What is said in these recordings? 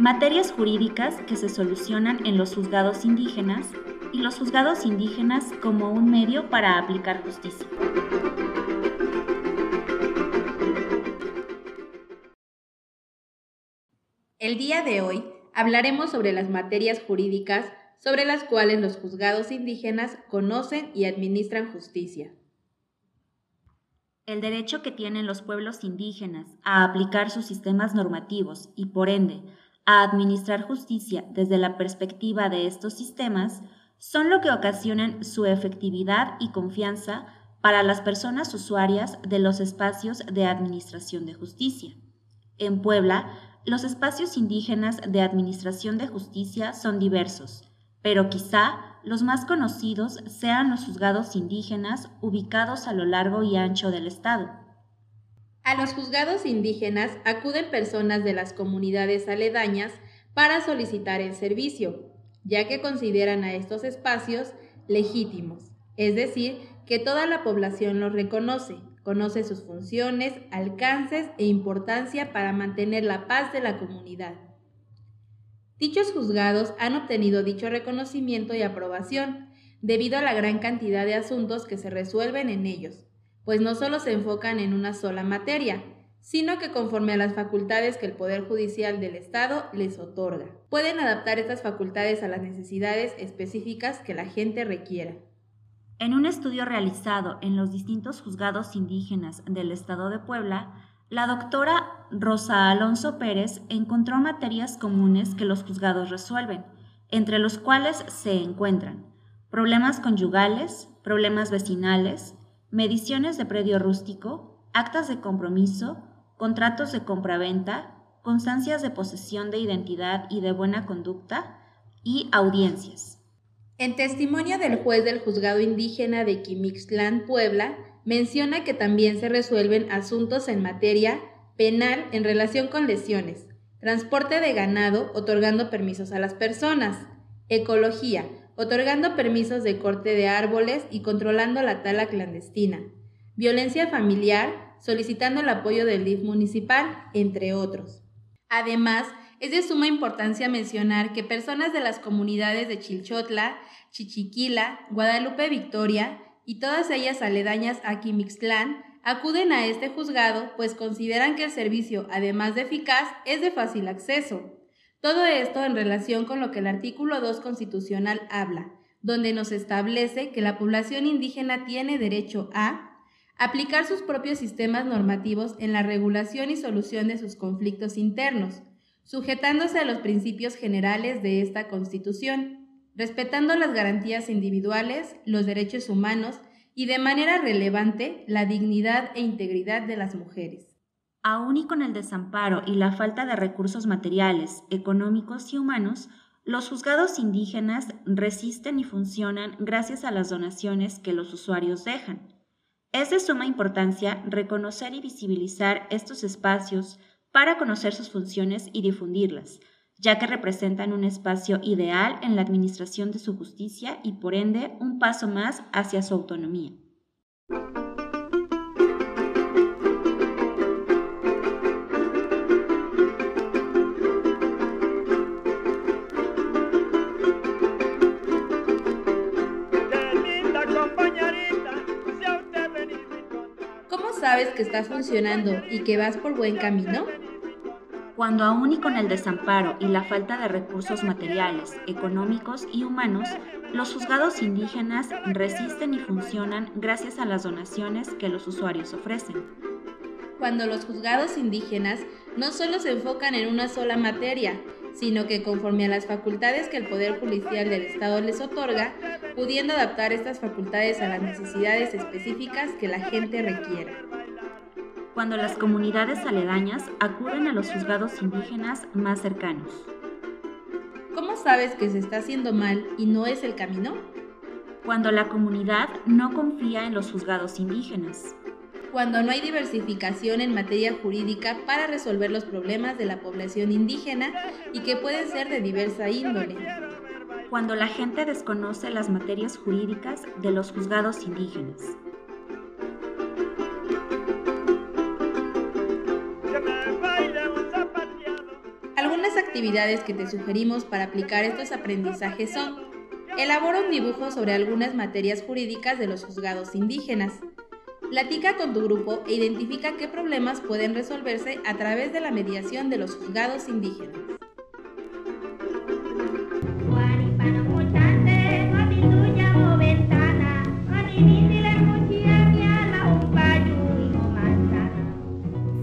materias jurídicas que se solucionan en los juzgados indígenas y los juzgados indígenas como un medio para aplicar justicia. El día de hoy hablaremos sobre las materias jurídicas sobre las cuales los juzgados indígenas conocen y administran justicia el derecho que tienen los pueblos indígenas a aplicar sus sistemas normativos y, por ende, a administrar justicia desde la perspectiva de estos sistemas, son lo que ocasionan su efectividad y confianza para las personas usuarias de los espacios de administración de justicia. En Puebla, los espacios indígenas de administración de justicia son diversos, pero quizá los más conocidos sean los juzgados indígenas ubicados a lo largo y ancho del estado. A los juzgados indígenas acuden personas de las comunidades aledañas para solicitar el servicio, ya que consideran a estos espacios legítimos, es decir, que toda la población los reconoce, conoce sus funciones, alcances e importancia para mantener la paz de la comunidad. Dichos juzgados han obtenido dicho reconocimiento y aprobación debido a la gran cantidad de asuntos que se resuelven en ellos, pues no solo se enfocan en una sola materia, sino que conforme a las facultades que el Poder Judicial del Estado les otorga, pueden adaptar estas facultades a las necesidades específicas que la gente requiera. En un estudio realizado en los distintos juzgados indígenas del Estado de Puebla, la doctora Rosa Alonso Pérez encontró materias comunes que los juzgados resuelven, entre los cuales se encuentran problemas conyugales, problemas vecinales, mediciones de predio rústico, actas de compromiso, contratos de compraventa, constancias de posesión de identidad y de buena conducta y audiencias. En testimonio del juez del juzgado indígena de Quimixtlán, Puebla, menciona que también se resuelven asuntos en materia penal en relación con lesiones, transporte de ganado otorgando permisos a las personas, ecología, otorgando permisos de corte de árboles y controlando la tala clandestina, violencia familiar, solicitando el apoyo del DIF municipal, entre otros. Además, es de suma importancia mencionar que personas de las comunidades de Chilchotla, Chichiquila, Guadalupe Victoria, y todas ellas aledañas a Quimixtlán, acuden a este juzgado pues consideran que el servicio, además de eficaz, es de fácil acceso. Todo esto en relación con lo que el artículo 2 constitucional habla, donde nos establece que la población indígena tiene derecho a aplicar sus propios sistemas normativos en la regulación y solución de sus conflictos internos, sujetándose a los principios generales de esta Constitución respetando las garantías individuales, los derechos humanos y de manera relevante la dignidad e integridad de las mujeres. Aún y con el desamparo y la falta de recursos materiales, económicos y humanos, los juzgados indígenas resisten y funcionan gracias a las donaciones que los usuarios dejan. Es de suma importancia reconocer y visibilizar estos espacios para conocer sus funciones y difundirlas, ya que representan un espacio ideal en la administración de su justicia y por ende un paso más hacia su autonomía. Sabes que está funcionando y que vas por buen camino? cuando aún y con el desamparo y la falta de recursos materiales, económicos y humanos, los juzgados indígenas resisten y funcionan gracias a las donaciones que los usuarios ofrecen. Cuando los juzgados indígenas no solo se enfocan en una sola materia, sino que conforme a las facultades que el Poder Judicial del Estado les otorga, pudiendo adaptar estas facultades a las necesidades específicas que la gente requiera. Cuando las comunidades aledañas acuden a los juzgados indígenas más cercanos. ¿Cómo sabes que se está haciendo mal y no es el camino? Cuando la comunidad no confía en los juzgados indígenas. Cuando no hay diversificación en materia jurídica para resolver los problemas de la población indígena y que pueden ser de diversa índole. Cuando la gente desconoce las materias jurídicas de los juzgados indígenas. Actividades que te sugerimos para aplicar estos aprendizajes son Elabora un dibujo sobre algunas materias jurídicas de los juzgados indígenas. Platica con tu grupo e identifica qué problemas pueden resolverse a través de la mediación de los juzgados indígenas.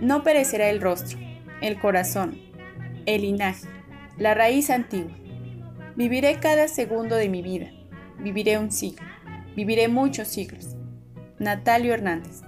No perecerá el rostro, el corazón, el linaje, la raíz antigua. Viviré cada segundo de mi vida. Viviré un siglo. Viviré muchos siglos. Natalio Hernández.